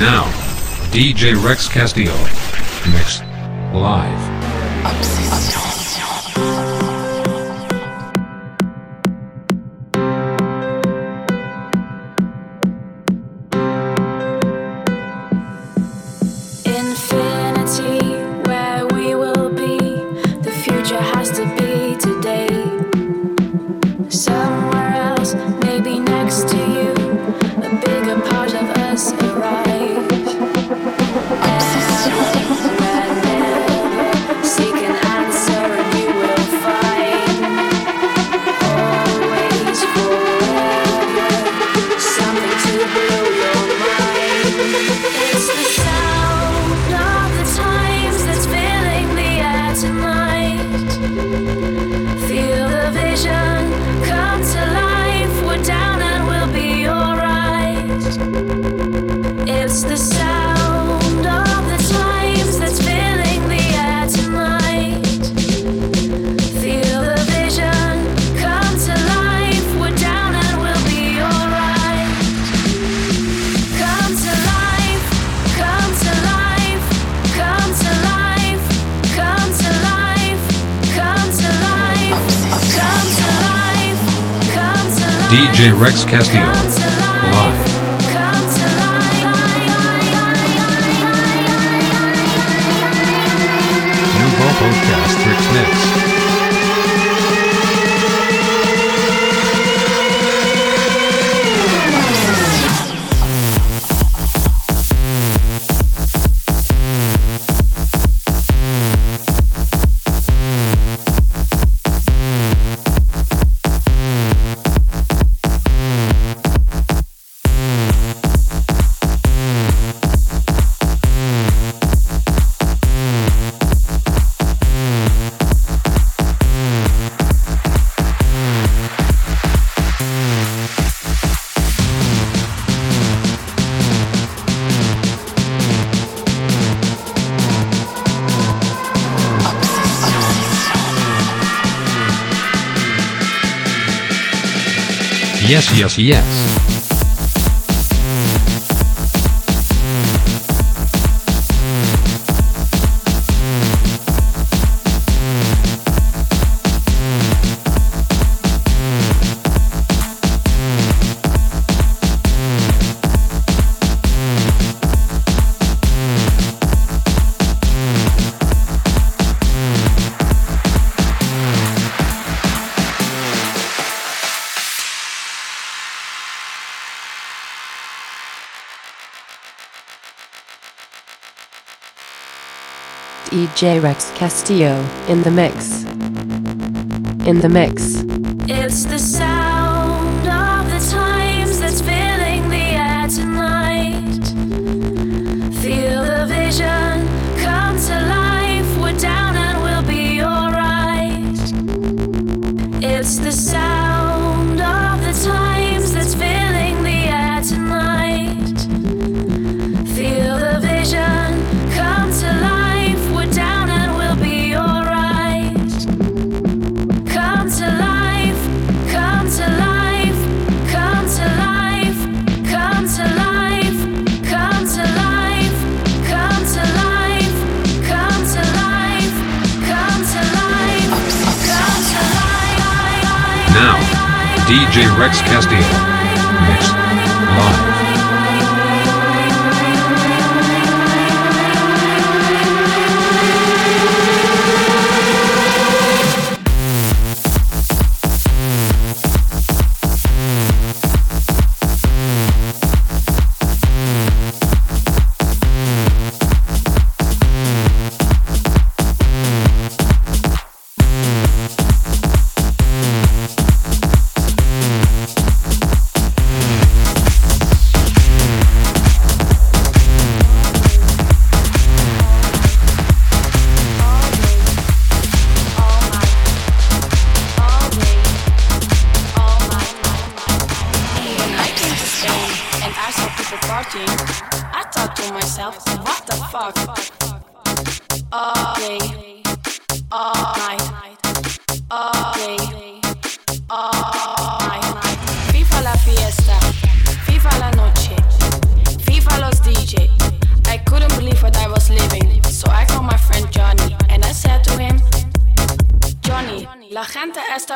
Now, DJ Rex Castillo. Mix. Live. Obsession. J. Rex Castillo. y así es. J. Rex Castillo in the mix. In the mix. It's the sound of the times that's filling the air tonight. Feel the vision come to life. We're down and we'll be alright. It's the sound. Rex Castillo.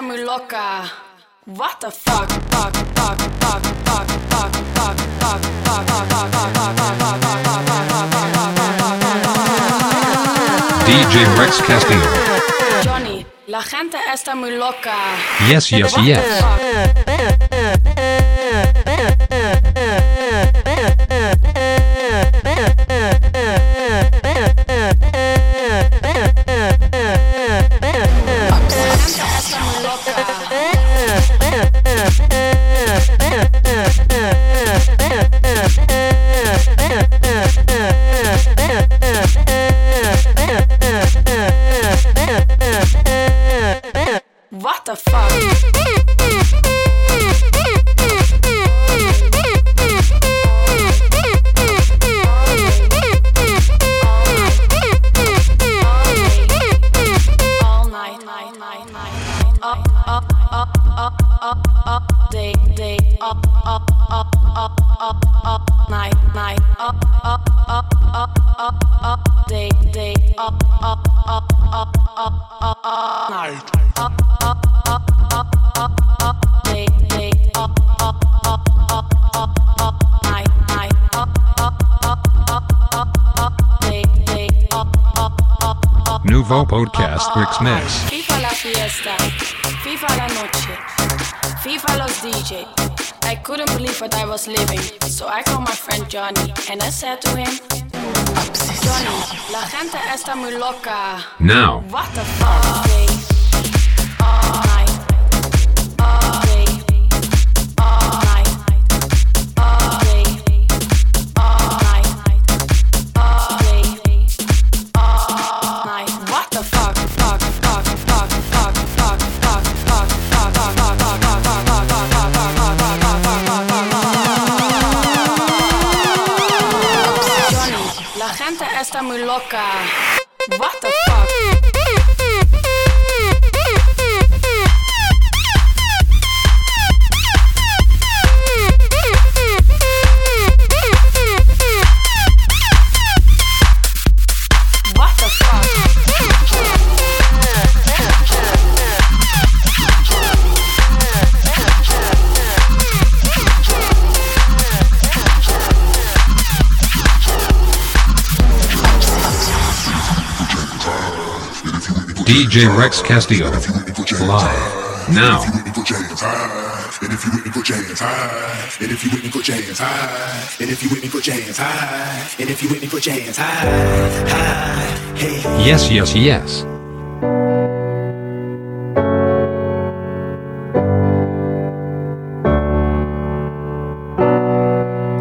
Muy loca. What the fuck, fuck, fuck, fuck, fuck, fuck, fuck, fuck, fuck, fuck, fuck, DJ Rex Castillo. Johnny, la gente está muy loca. Yes, yes, yes. Podcast Rex Mix. Viva la fiesta, Viva la noche, Viva los DJ. I couldn't believe what I was living, so I called my friend Johnny and I said to him, Johnny, la gente está muy loca. Now, What the fuck? Muy loca. DJ Rex Castillo. Live. Now. Put your hands. And if you with me, put your hands high. And if you with me, put your hands high. And if you with me, put your hands high. And if you with me, put your hands high. High. Hey. Yes, yes, yes.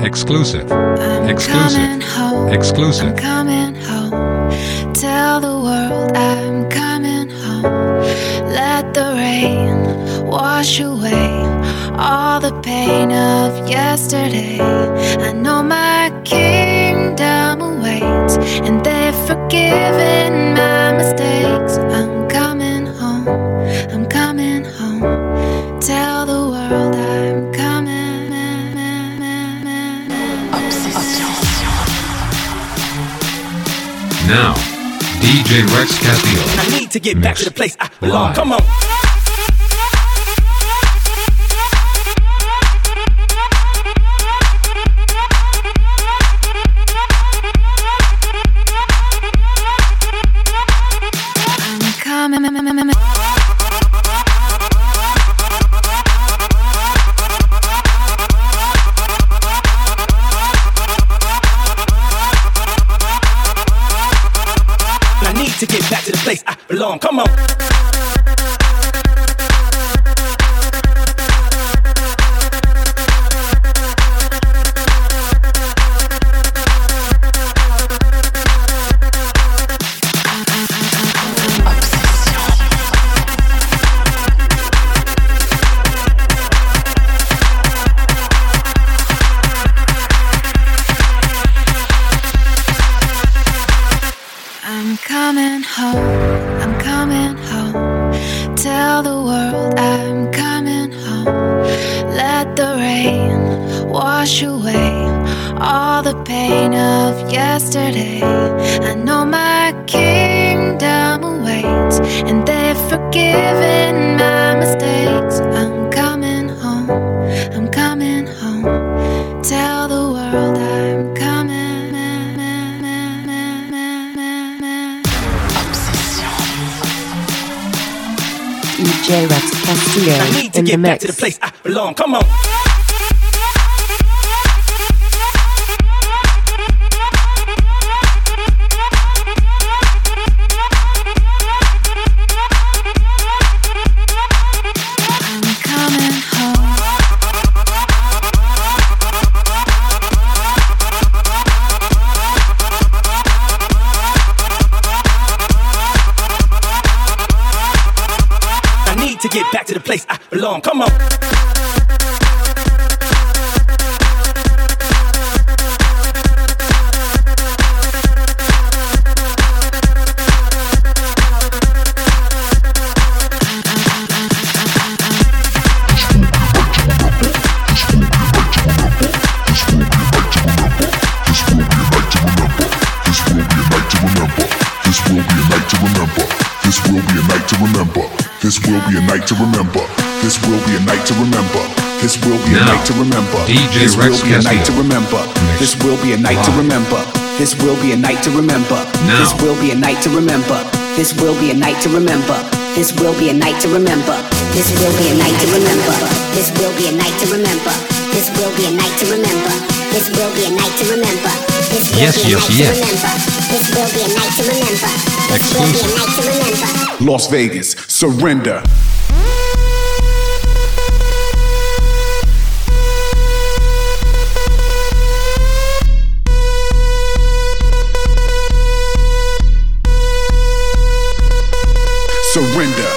Exclusive. Exclusive. coming home. Exclusive. I'm coming home. Tell the world I'm coming. Let the rain wash away all the pain of yesterday. I know my kingdom awaits, and they've forgiven my mistakes. I'm coming home. I'm coming home. Tell the world I'm coming. Now. DJ Rex Castillo. I need to get back to the place I belong. Come on. long. Come on. Wash away all the pain of yesterday. I know my kingdom awaits, and they've forgiven my mistakes. I'm coming home, I'm coming home. Tell the world I'm coming. DJ Rex Castillo I need to in the get back mix. to the place I belong. Come on. Belong. Come on. This will be a night to remember. This will be a night to remember. This will be a night to remember. This will be a night to remember. This will be a Now, night to remember. DJ This will Rex be a night to remember. This will be a night to remember. This will be a night to remember. This will be a night to remember. This will be a night to remember. This will be a night to remember. This will be a night to remember. This will be a night to remember. This will be a night to remember. This will be a night to remember. This will Yes, be a yes, night yes. to remember. This will be a night to remember. This will be a Exclusive. night to remember. Las Vegas, surrender. Surrender.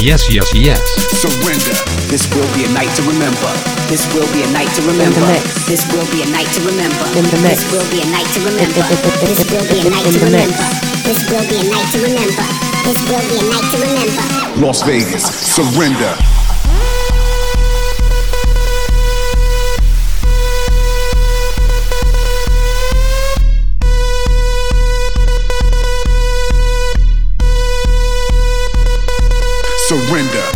Yes, yes, yes. Surrender. This will be a night to remember. This will be a night to remember. mix. This will be a night to remember. In the mix. This will be a night to remember. This will be a night In to the mix. remember. This will be a night to remember. This will be a night to remember. Las Vegas, surrender. Surrender.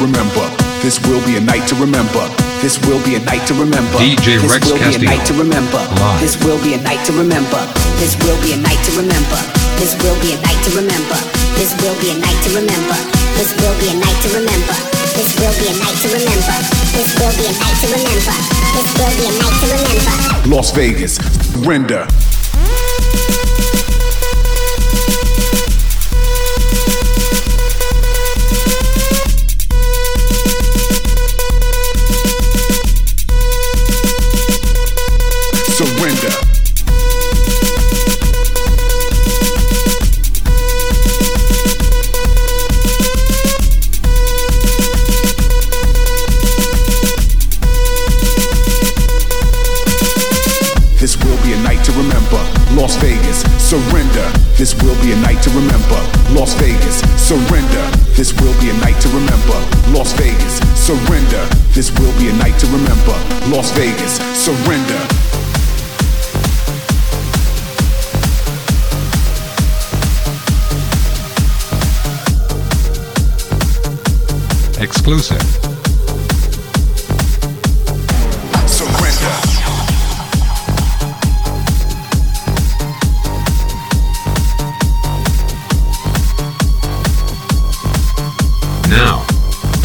Remember. This will be a night to remember. This will be a night to remember. DJ This Rex will be a night to remember. Live. This will be a night to remember. This will be a night to remember. This will be a night to remember. This will be a night to remember. This will be a night to remember. This will be a night to remember. This will be a night to remember. This will be a night to remember. Las Vegas, surrender. Surrender. This will be a night to remember. Las Vegas, surrender. This will be a night to remember. Las Vegas, surrender. This will be a night to remember. Las Vegas, surrender. Exclusive.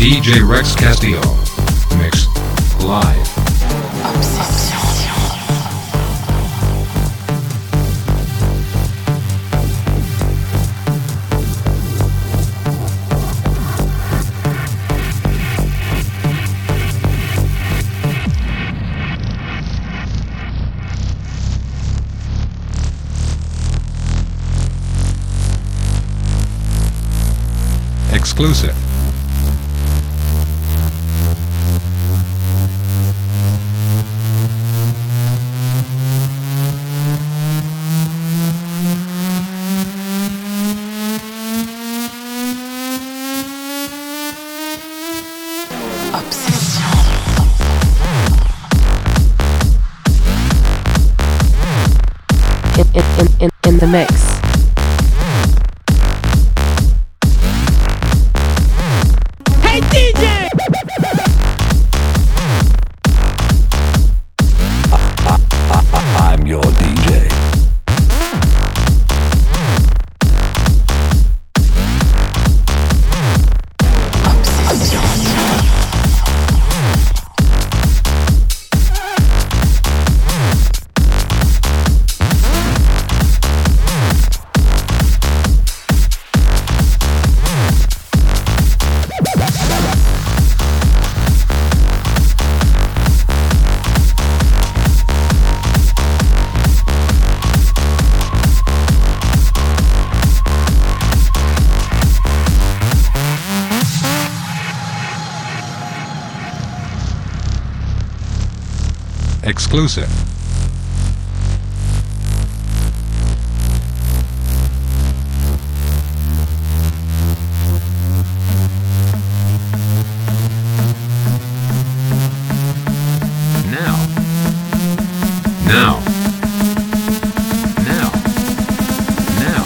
DJ Rex Castillo. Mix live. Exclusive. The mix. Exclusive. Now. Now. Now. Now.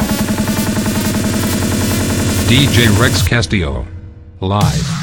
DJ Rex Castillo. Live.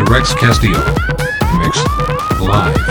Rex Castillo. Mix. Live.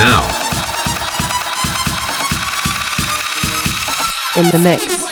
now. In the mix.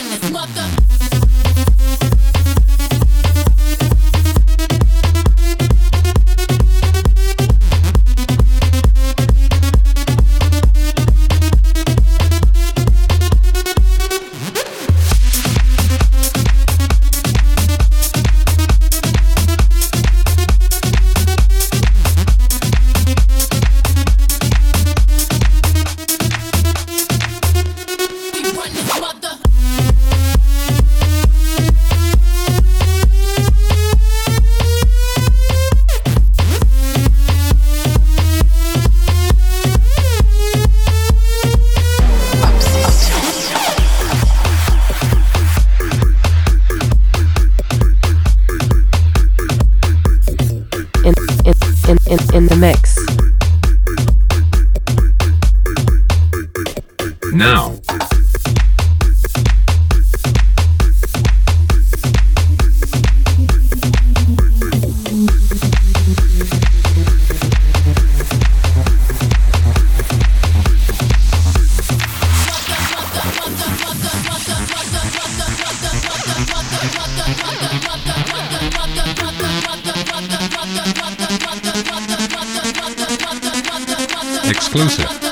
exclusive.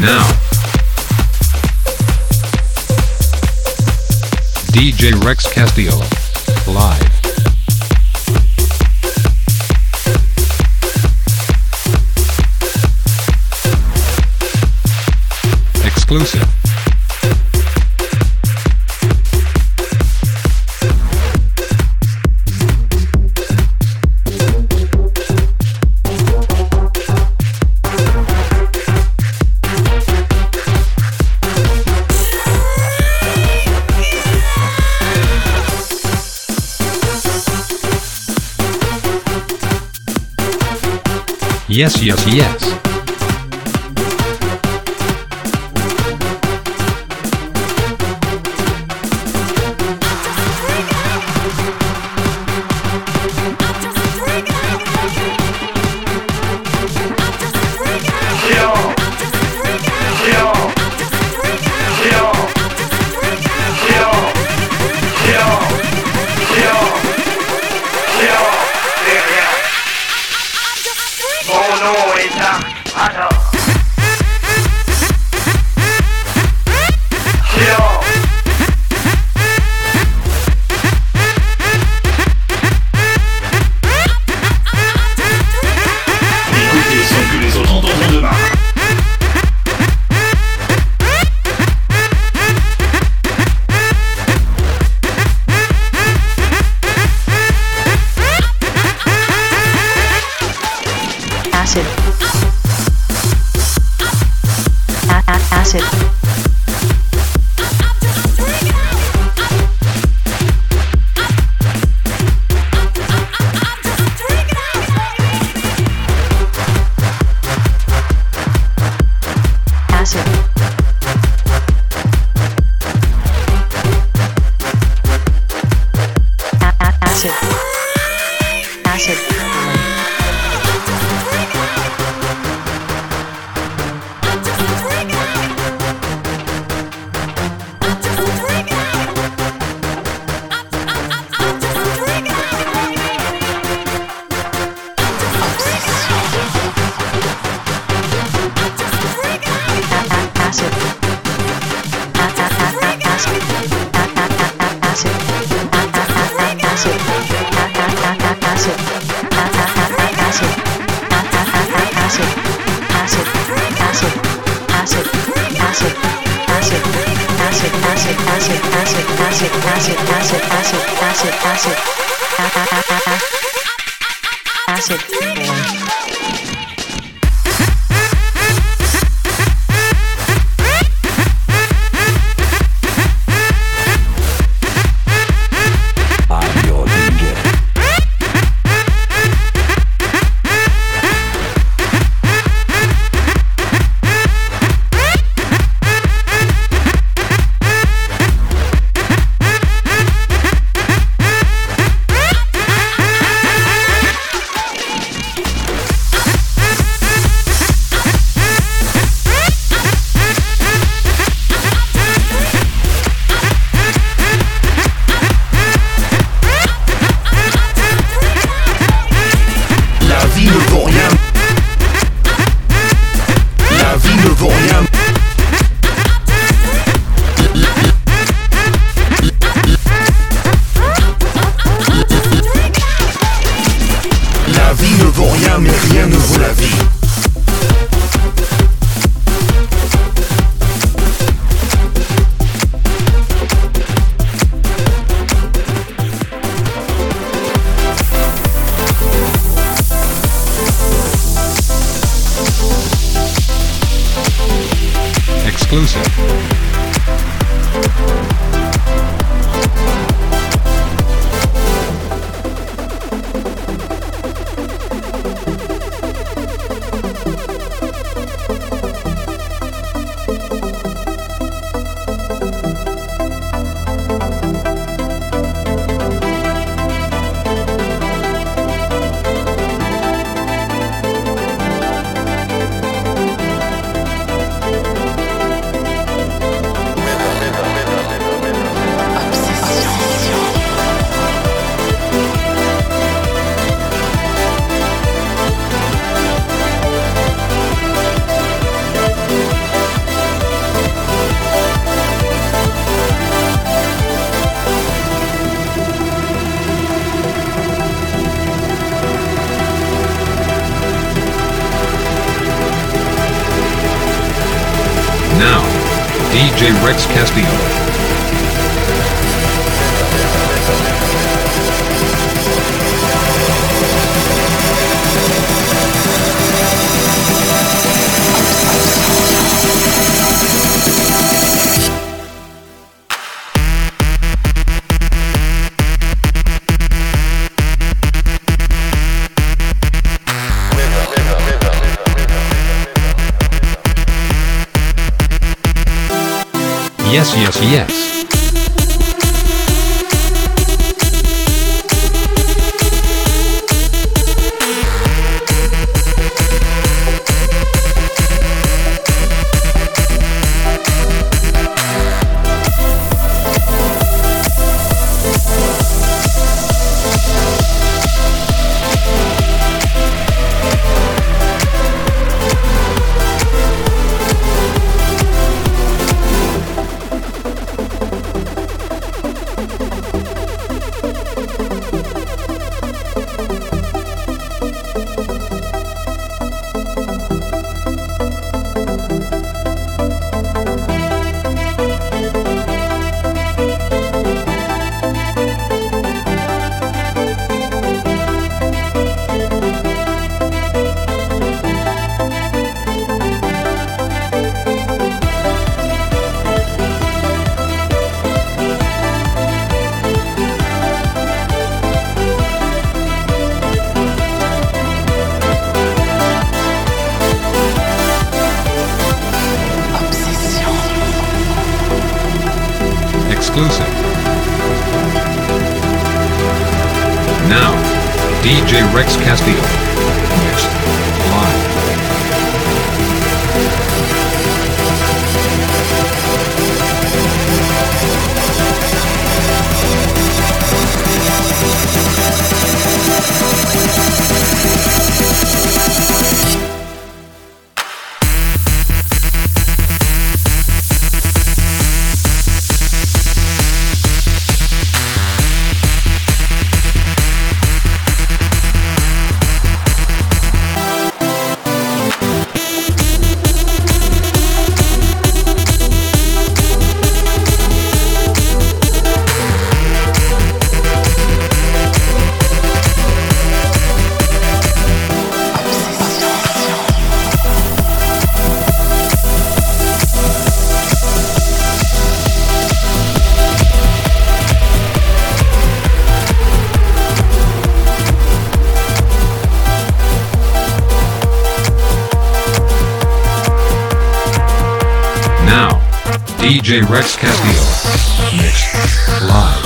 now. DJ Rex Castillo. Live. Exclusive. yes, yes, yes. Yes, yes, yes. Castillo. DJ Rex Castillo. Mixed. Live.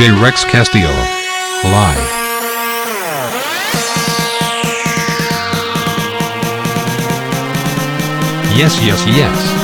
DJ Rex Castillo. Live. Yes, yes, yes.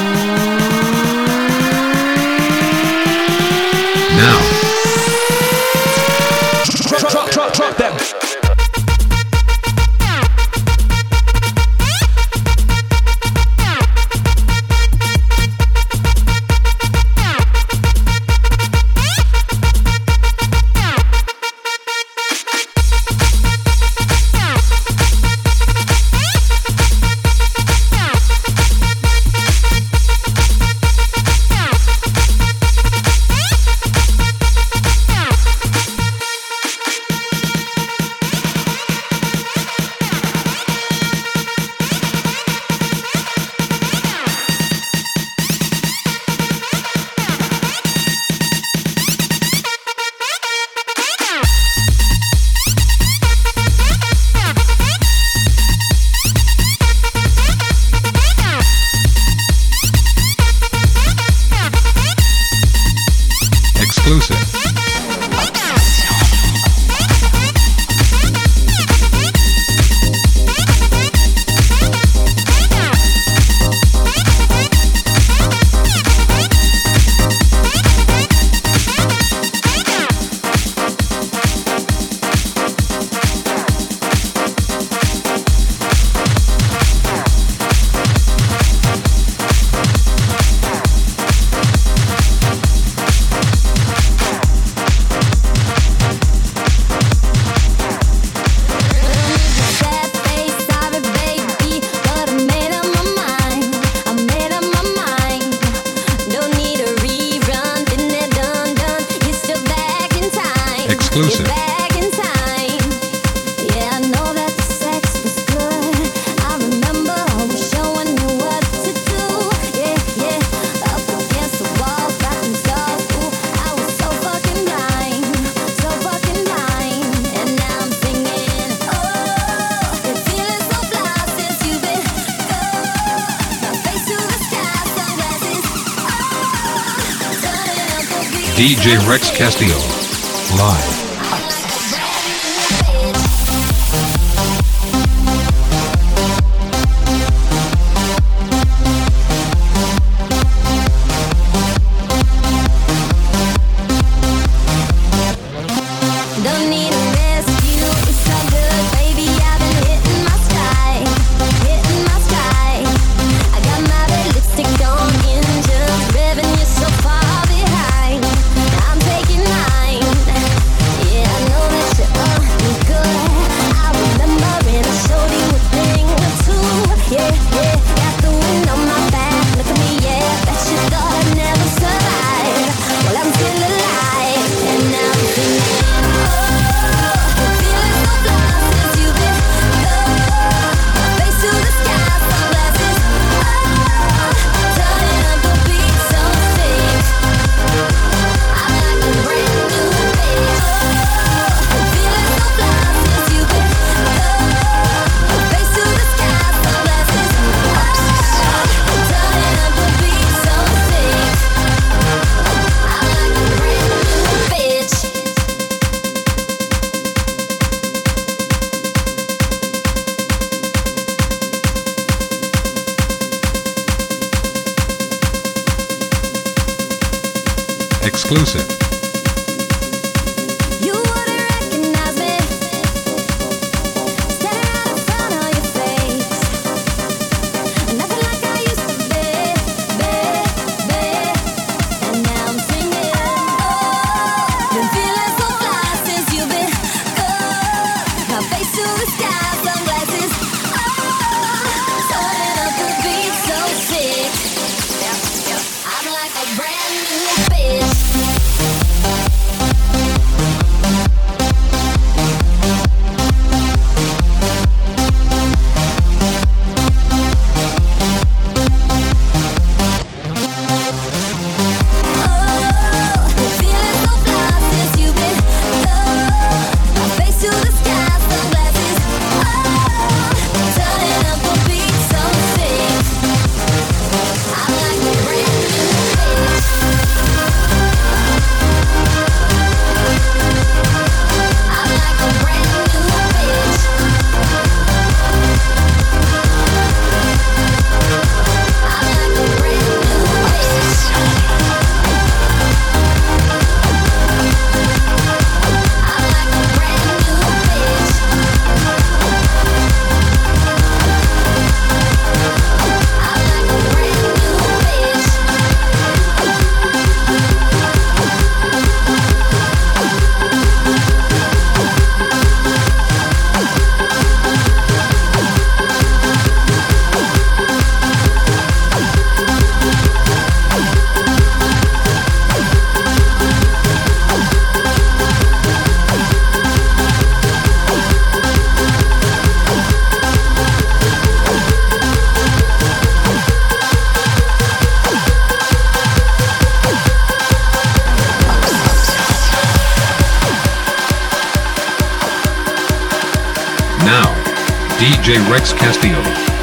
DJ Rex Castillo. DJ Rex Castillo.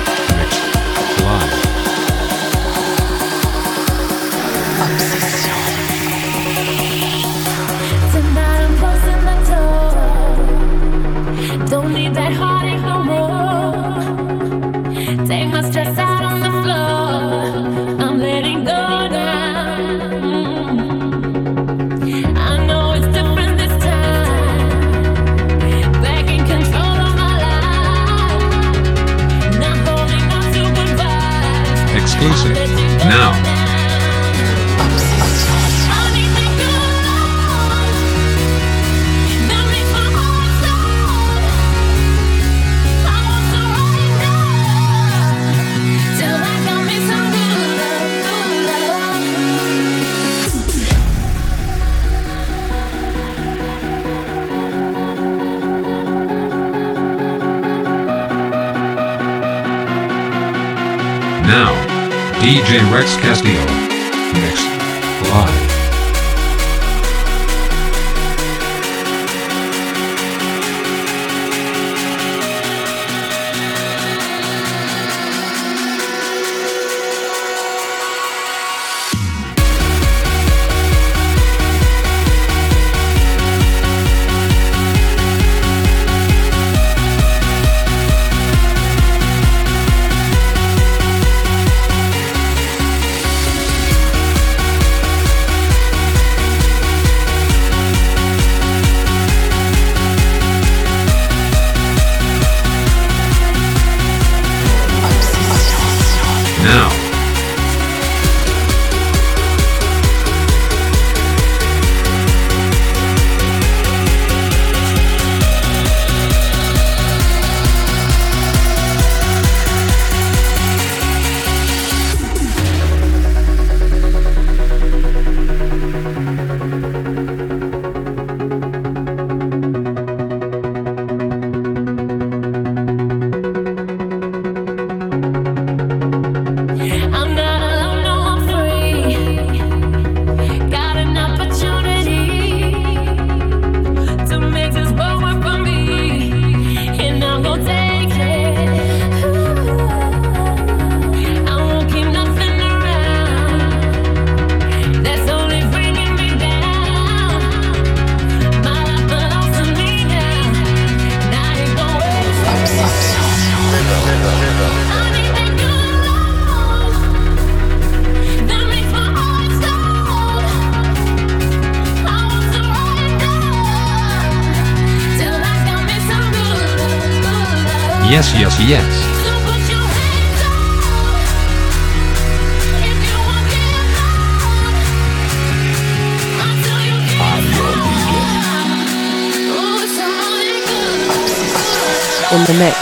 in the mix.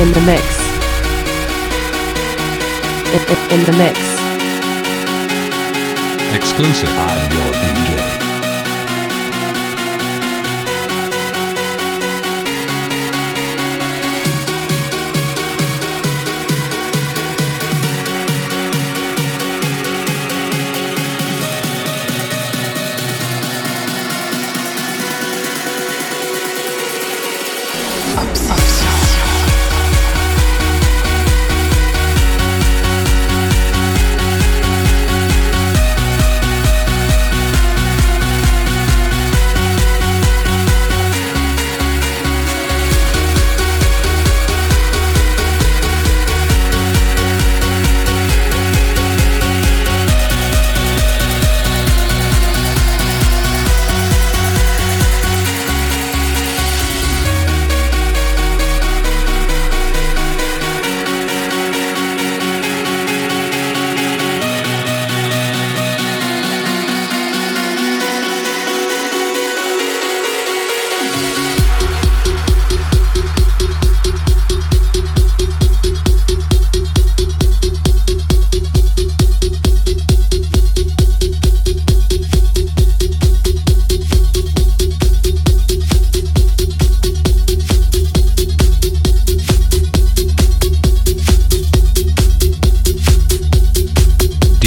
In the mix. In the mix. Exclusive on your DJ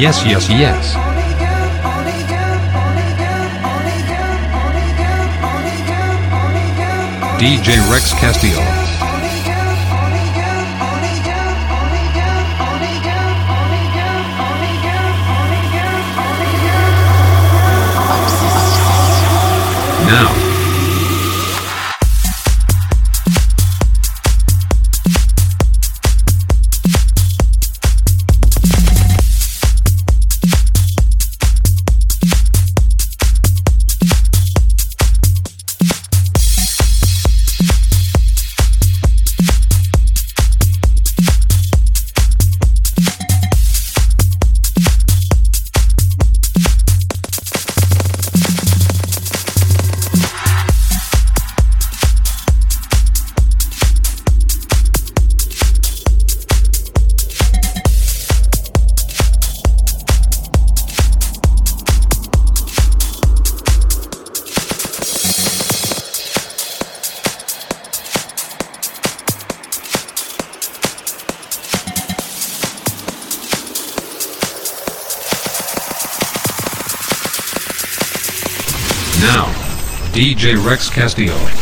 yes, yes, yes. DJ Rex Castillo. Now. Rex Castillo.